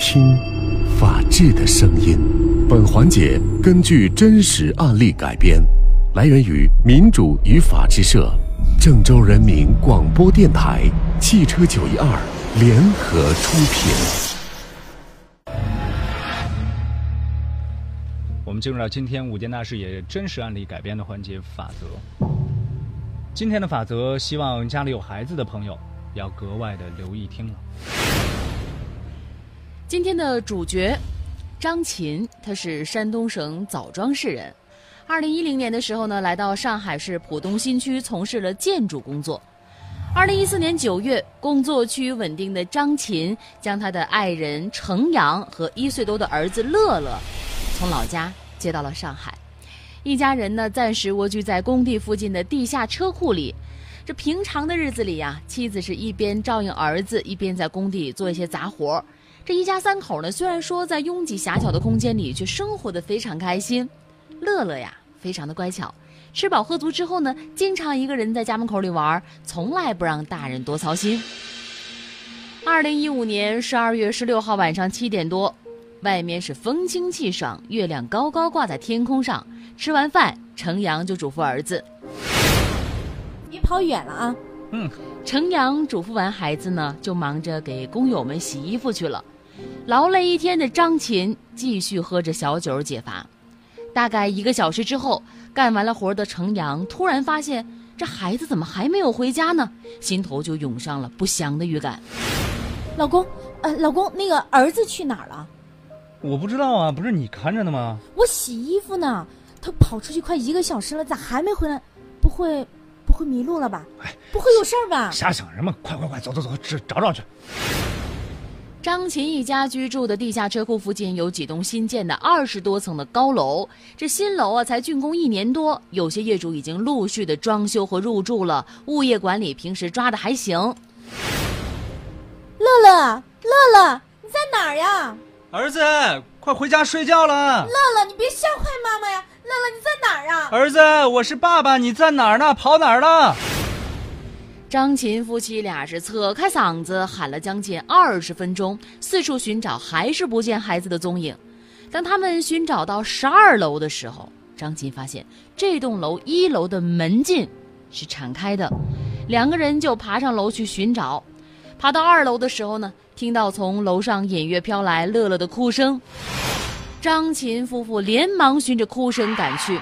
听，法治的声音。本环节根据真实案例改编，来源于民主与法治社、郑州人民广播电台、汽车九一二联合出品。我们进入到今天五件大事也真实案例改编的环节法则。今天的法则，希望家里有孩子的朋友要格外的留意听了。今天的主角张琴，他是山东省枣庄市人。二零一零年的时候呢，来到上海市浦东新区从事了建筑工作。二零一四年九月，工作趋于稳定的张琴将他的爱人程阳和一岁多的儿子乐乐从老家接到了上海。一家人呢，暂时蜗居在工地附近的地下车库里。这平常的日子里呀，妻子是一边照应儿子，一边在工地做一些杂活。这一家三口呢，虽然说在拥挤狭小的空间里，却生活的非常开心。乐乐呀，非常的乖巧，吃饱喝足之后呢，经常一个人在家门口里玩，从来不让大人多操心。二零一五年十二月十六号晚上七点多，外面是风清气爽，月亮高高挂在天空上。吃完饭，程阳就嘱咐儿子：“别跑远了啊。”嗯，程阳嘱咐完孩子呢，就忙着给工友们洗衣服去了。劳累一天的张琴继续喝着小酒解乏。大概一个小时之后，干完了活的程阳突然发现这孩子怎么还没有回家呢？心头就涌上了不祥的预感。老公，呃，老公，那个儿子去哪儿了？我不知道啊，不是你看着的吗？我洗衣服呢，他跑出去快一个小时了，咋还没回来？不会，不会迷路了吧？哎，不会有事儿吧？瞎想什么？快快快，走走走，找找找去。张琴一家居住的地下车库附近有几栋新建的二十多层的高楼，这新楼啊才竣工一年多，有些业主已经陆续的装修和入住了，物业管理平时抓的还行。乐乐，乐乐，你在哪儿呀？儿子，快回家睡觉了。乐乐，你别吓坏妈妈呀！乐乐，你在哪儿啊？儿子，我是爸爸，你在哪儿呢？跑哪儿了？张琴夫妻俩是扯开嗓子喊了将近二十分钟，四处寻找，还是不见孩子的踪影。当他们寻找到十二楼的时候，张琴发现这栋楼一楼的门禁是敞开的，两个人就爬上楼去寻找。爬到二楼的时候呢，听到从楼上隐约飘来乐乐的哭声，张琴夫妇连忙循着哭声赶去。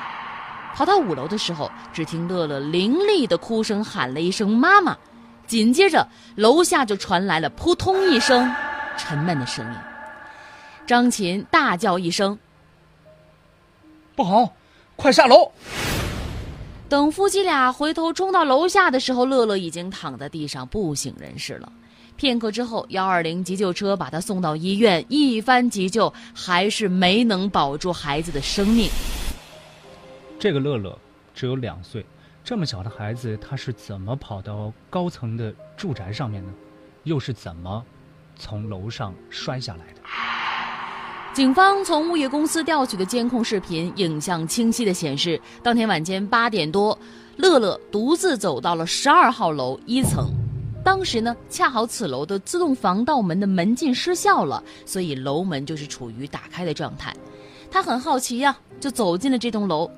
跑到五楼的时候，只听乐乐凌厉的哭声，喊了一声“妈妈”，紧接着楼下就传来了扑通一声沉闷的声音。张琴大叫一声：“不好，快下楼！”等夫妻俩回头冲到楼下的时候，乐乐已经躺在地上不省人事了。片刻之后，幺二零急救车把他送到医院，一番急救还是没能保住孩子的生命。这个乐乐只有两岁，这么小的孩子，他是怎么跑到高层的住宅上面呢？又是怎么从楼上摔下来的？警方从物业公司调取的监控视频，影像清晰的显示，当天晚间八点多，乐乐独自走到了十二号楼一层。当时呢，恰好此楼的自动防盗门的门禁失效了，所以楼门就是处于打开的状态。他很好奇呀，就走进了这栋楼。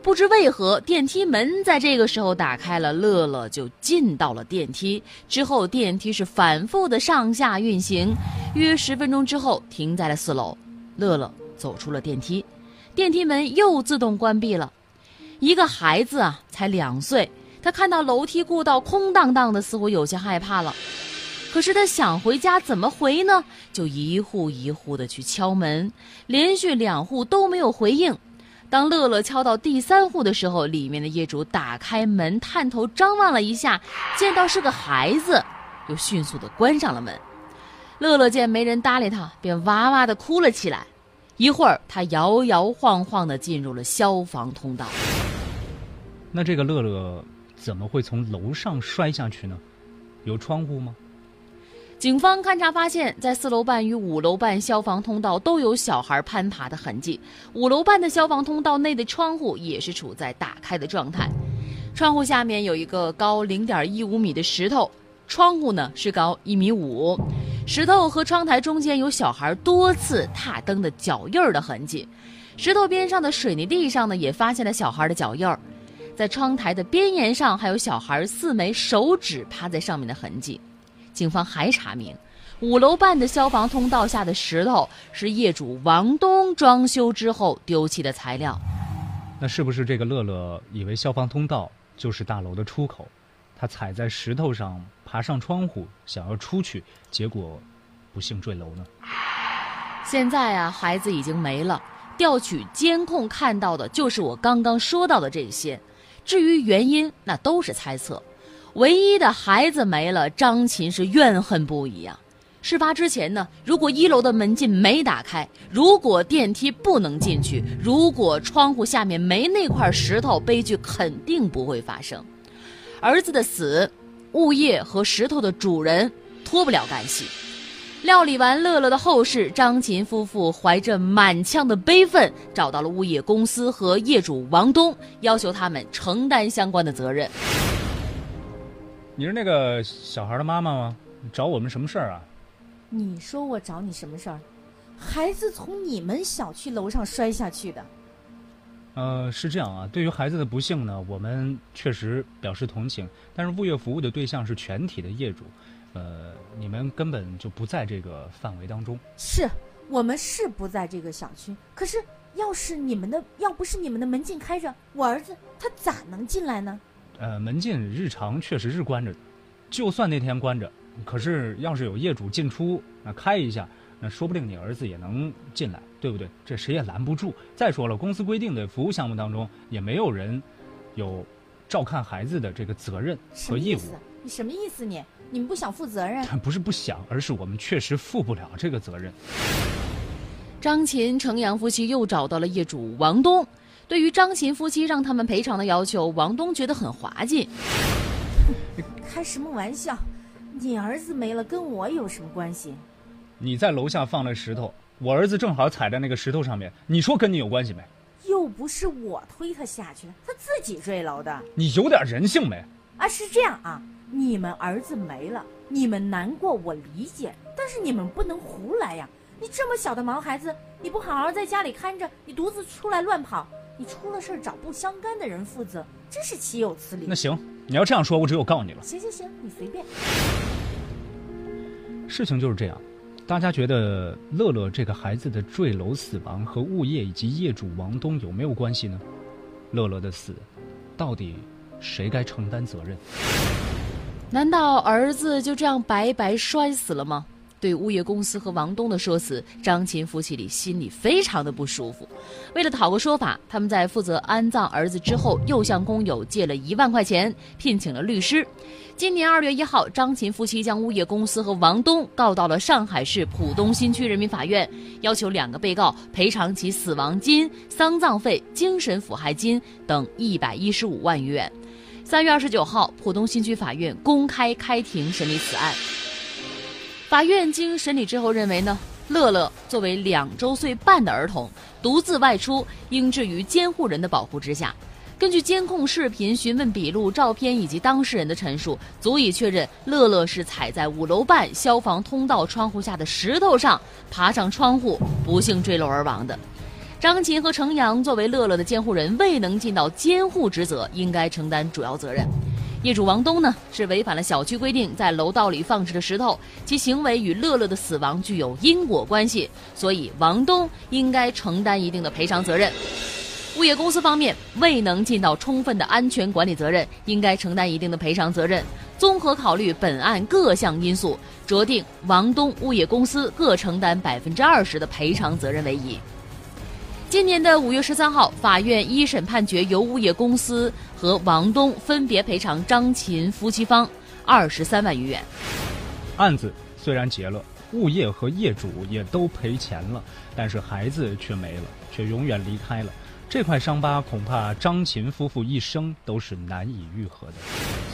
不知为何，电梯门在这个时候打开了，乐乐就进到了电梯。之后，电梯是反复的上下运行，约十分钟之后停在了四楼。乐乐走出了电梯，电梯门又自动关闭了。一个孩子啊，才两岁，他看到楼梯过道空荡荡的，似乎有些害怕了。可是他想回家，怎么回呢？就一户一户的去敲门，连续两户都没有回应。当乐乐敲到第三户的时候，里面的业主打开门，探头张望了一下，见到是个孩子，又迅速的关上了门。乐乐见没人搭理他，便哇哇的哭了起来。一会儿，他摇摇晃晃的进入了消防通道。那这个乐乐怎么会从楼上摔下去呢？有窗户吗？警方勘查发现，在四楼半与五楼半消防通道都有小孩攀爬的痕迹。五楼半的消防通道内的窗户也是处在打开的状态，窗户下面有一个高零点一五米的石头，窗户呢是高一米五，石头和窗台中间有小孩多次踏蹬的脚印儿的痕迹，石头边上的水泥地上呢也发现了小孩的脚印儿，在窗台的边沿上还有小孩四枚手指趴在上面的痕迹。警方还查明，五楼半的消防通道下的石头是业主王东装修之后丢弃的材料。那是不是这个乐乐以为消防通道就是大楼的出口？他踩在石头上，爬上窗户，想要出去，结果不幸坠楼呢？现在啊，孩子已经没了，调取监控看到的就是我刚刚说到的这些。至于原因，那都是猜测。唯一的孩子没了，张琴是怨恨不已啊。事发之前呢，如果一楼的门禁没打开，如果电梯不能进去，如果窗户下面没那块石头，悲剧肯定不会发生。儿子的死，物业和石头的主人脱不了干系。料理完乐乐的后事，张琴夫妇怀着满腔的悲愤，找到了物业公司和业主王东，要求他们承担相关的责任。你是那个小孩的妈妈吗？找我们什么事儿啊？你说我找你什么事儿？孩子从你们小区楼上摔下去的。呃，是这样啊。对于孩子的不幸呢，我们确实表示同情。但是物业服务的对象是全体的业主，呃，你们根本就不在这个范围当中。是我们是不在这个小区，可是要是你们的，要不是你们的门禁开着，我儿子他咋能进来呢？呃，门禁日常确实是关着，就算那天关着，可是要是有业主进出，那开一下。那说不定你儿子也能进来，对不对？这谁也拦不住。再说了，公司规定的服务项目当中，也没有人有照看孩子的这个责任和义务。你什么意思？你你们不想负责任？不是不想，而是我们确实负不了这个责任。张琴、程阳夫妻又找到了业主王东。对于张琴夫妻让他们赔偿的要求，王东觉得很滑稽。开什么玩笑？你儿子没了，跟我有什么关系？你在楼下放了石头，我儿子正好踩在那个石头上面。你说跟你有关系没？又不是我推他下去的，他自己坠楼的。你有点人性没？啊，是这样啊，你们儿子没了，你们难过我理解，但是你们不能胡来呀！你这么小的毛孩子，你不好好在家里看着，你独自出来乱跑，你出了事找不相干的人负责，真是岂有此理！那行，你要这样说，我只有告你了。行行行，你随便。事情就是这样。大家觉得乐乐这个孩子的坠楼死亡和物业以及业主王东有没有关系呢？乐乐的死，到底谁该承担责任？难道儿子就这样白白摔死了吗？对物业公司和王东的说辞，张琴夫妻里心里非常的不舒服。为了讨个说法，他们在负责安葬儿子之后，又向工友借了一万块钱，聘请了律师。今年二月一号，张琴夫妻将物业公司和王东告到了上海市浦东新区人民法院，要求两个被告赔偿其死亡金、丧葬费、精神抚害金等一百一十五万余元。三月二十九号，浦东新区法院公开开庭审理此案。法院经审理之后认为呢，乐乐作为两周岁半的儿童，独自外出，应置于监护人的保护之下。根据监控视频、询问笔录、照片以及当事人的陈述，足以确认乐乐是踩在五楼半消防通道窗户下的石头上，爬上窗户，不幸坠楼而亡的。张琴和程阳作为乐乐的监护人，未能尽到监护职责，应该承担主要责任。业主王东呢，是违反了小区规定，在楼道里放置的石头，其行为与乐乐的死亡具有因果关系，所以王东应该承担一定的赔偿责任。物业公司方面未能尽到充分的安全管理责任，应该承担一定的赔偿责任。综合考虑本案各项因素，酌定王东、物业公司各承担百分之二十的赔偿责任为宜。今年的五月十三号，法院一审判决由物业公司和王东分别赔偿张琴夫妻方二十三万余元。案子虽然结了，物业和业主也都赔钱了，但是孩子却没了，却永远离开了。这块伤疤恐怕张琴夫妇一生都是难以愈合的。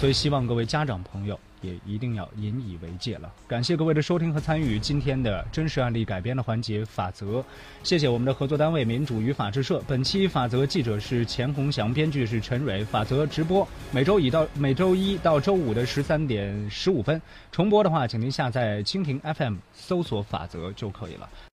所以，希望各位家长朋友也一定要引以为戒了。感谢各位的收听和参与今天的真实案例改编的环节法则，谢谢我们的合作单位民主与法制社。本期法则记者是钱红祥，编剧是陈蕊。法则直播每周一到每周一到周五的十三点十五分，重播的话，请您下载蜻蜓 FM 搜索法则就可以了。